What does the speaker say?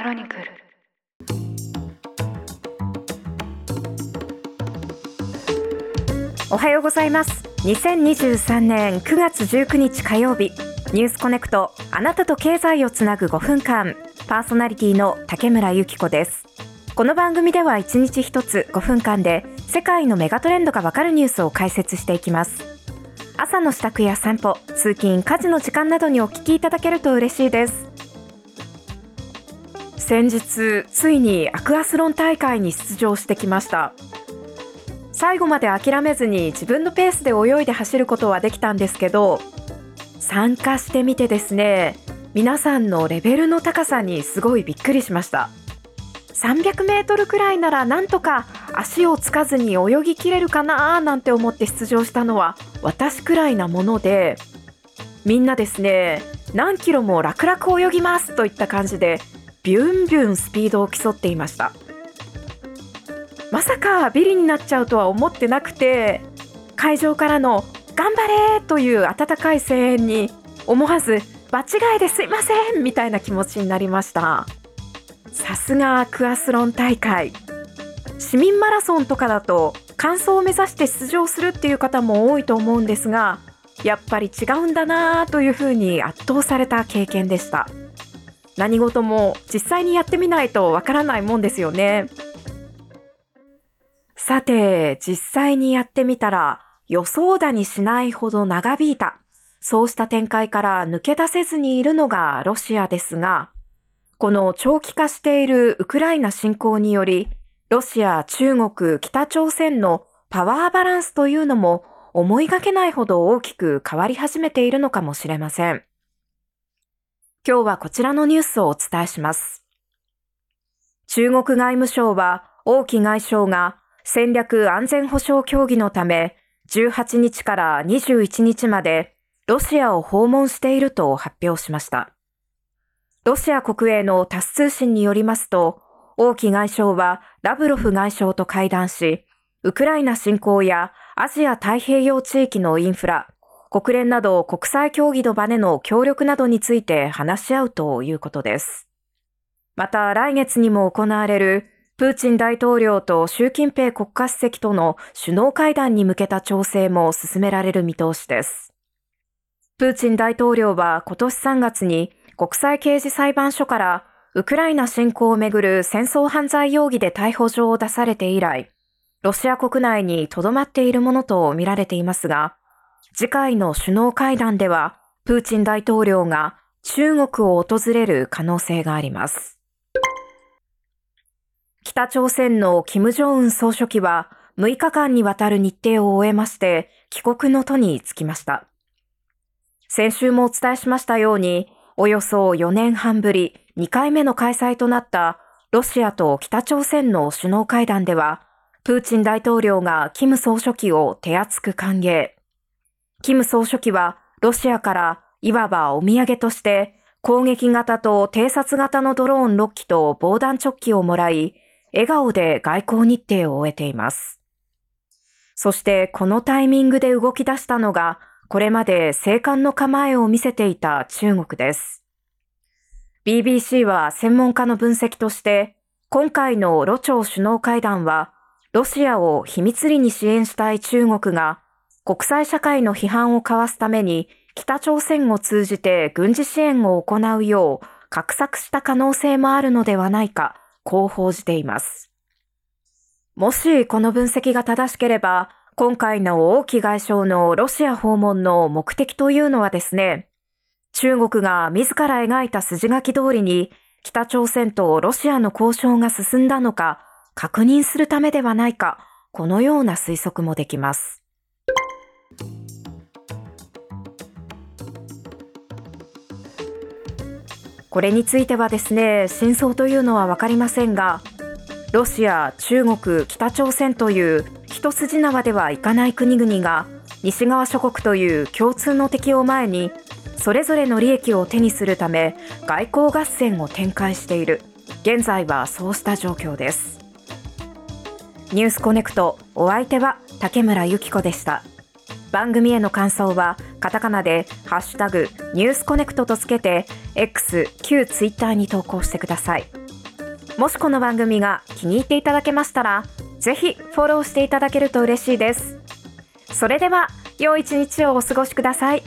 クロニクル。おはようございます。2023年9月19日火曜日。ニュースコネクト。あなたと経済をつなぐ5分間パーソナリティの竹村由紀子です。この番組では1日1つ5分間で世界のメガトレンドがわかるニュースを解説していきます。朝の支度や散歩通勤家事の時間などにお聞きいただけると嬉しいです。先日ついにアクアスロン大会に出場してきました。最後まで諦めずに自分のペースで泳いで走ることはできたんですけど参加してみてですね皆さんのレベルの高さにすごいびっくりしました。300メートルくらいならなんとか足をつかずに泳ぎきれるかななんて思って出場したのは私くらいなものでみんなですね何キロも楽々泳ぎますといった感じでビュンビュンスピードを競っていました。まさかビリになっちゃうとは思ってなくて会場からの頑張れという温かい声援に思わず場違いですいませんみたいな気持ちになりました。さすがクアスロン大会。市民マラソンとかだと完走を目指して出場するっていう方も多いと思うんですがやっぱり違うんだなというふうに圧倒された経験でした。何事も実際にやってみないとわからないもんですよねさて実際にやってみたら予想だにしないほど長引いたそうした展開から抜け出せずにいるのがロシアですがこの長期化しているウクライナ侵攻によりロシア、中国、北朝鮮のパワーバランスというのも思いがけないほど大きく変わり始めているのかもしれません。今日はこちらのニュースをお伝えします。中国外務省は王毅外相が戦略安全保障協議のため18日から21日までロシアを訪問していると発表しました。ロシア国営のタス通信によりますと、王毅外相はラブロフ外相と会談し、ウクライナ侵攻やアジア太平洋地域のインフラ、国連など国際協議の場での協力などについて話し合うということです。また来月にも行われるプーチン大統領と習近平国家主席との首脳会談に向けた調整も進められる見通しです。プーチン大統領は今年3月に国際刑事裁判所からウクライナ侵攻をめぐる戦争犯罪容疑で逮捕状を出されて以来、ロシア国内に留まっているものと見られていますが、次回の首脳会談では、プーチン大統領が中国を訪れる可能性があります。北朝鮮の金正恩総書記は6日間にわたる日程を終えまして帰国の途に着きました。先週もお伝えしましたように、およそ4年半ぶり2回目の開催となったロシアと北朝鮮の首脳会談では、プーチン大統領がキム総書記を手厚く歓迎。キム総書記はロシアからいわばお土産として攻撃型と偵察型のドローン6機と防弾チョッキをもらい、笑顔で外交日程を終えています。そしてこのタイミングで動き出したのがこれまで静観の構えを見せていた中国です。BBC は専門家の分析として、今回のロ朝首脳会談は、ロシアを秘密裏に支援したい中国が、国際社会の批判をかわすために、北朝鮮を通じて軍事支援を行うよう画策した可能性もあるのではないか、こう報じています。もしこの分析が正しければ、今回の王毅外相のロシア訪問の目的というのはですね、中国が自ら描いた筋書き通りに北朝鮮とロシアの交渉が進んだのか確認するためではないか、このような推測もできます。これについてはですね、真相というのはわかりませんが、ロシア、中国、北朝鮮という一筋縄ではいかない国々が西側諸国という共通の敵を前にそれぞれの利益を手にするため外交合戦を展開している。現在はそうした状況です。ニュースコネクトお相手は竹村由紀子でした。番組への感想はカタカナでハッシュタグニュースコネクトとつけて X 旧ツイッターに投稿してくださいもしこの番組が気に入っていただけましたら、ぜひフォローしていただけると嬉しいです。それでは、良い一日をお過ごしください。